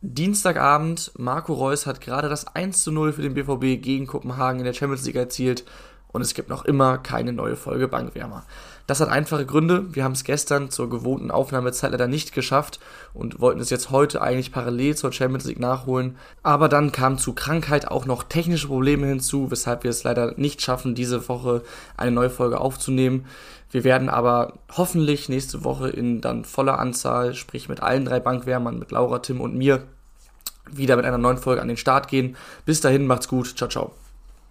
Dienstagabend, Marco Reus hat gerade das 1 zu 0 für den BVB gegen Kopenhagen in der Champions League erzielt und es gibt noch immer keine neue Folge Bankwärmer. Das hat einfache Gründe. Wir haben es gestern zur gewohnten Aufnahmezeit leider nicht geschafft und wollten es jetzt heute eigentlich parallel zur Champions League nachholen. Aber dann kamen zu Krankheit auch noch technische Probleme hinzu, weshalb wir es leider nicht schaffen, diese Woche eine neue Folge aufzunehmen. Wir werden aber hoffentlich nächste Woche in dann voller Anzahl, sprich mit allen drei Bankwärmern, mit Laura, Tim und mir, wieder mit einer neuen Folge an den Start gehen. Bis dahin, macht's gut. Ciao, ciao.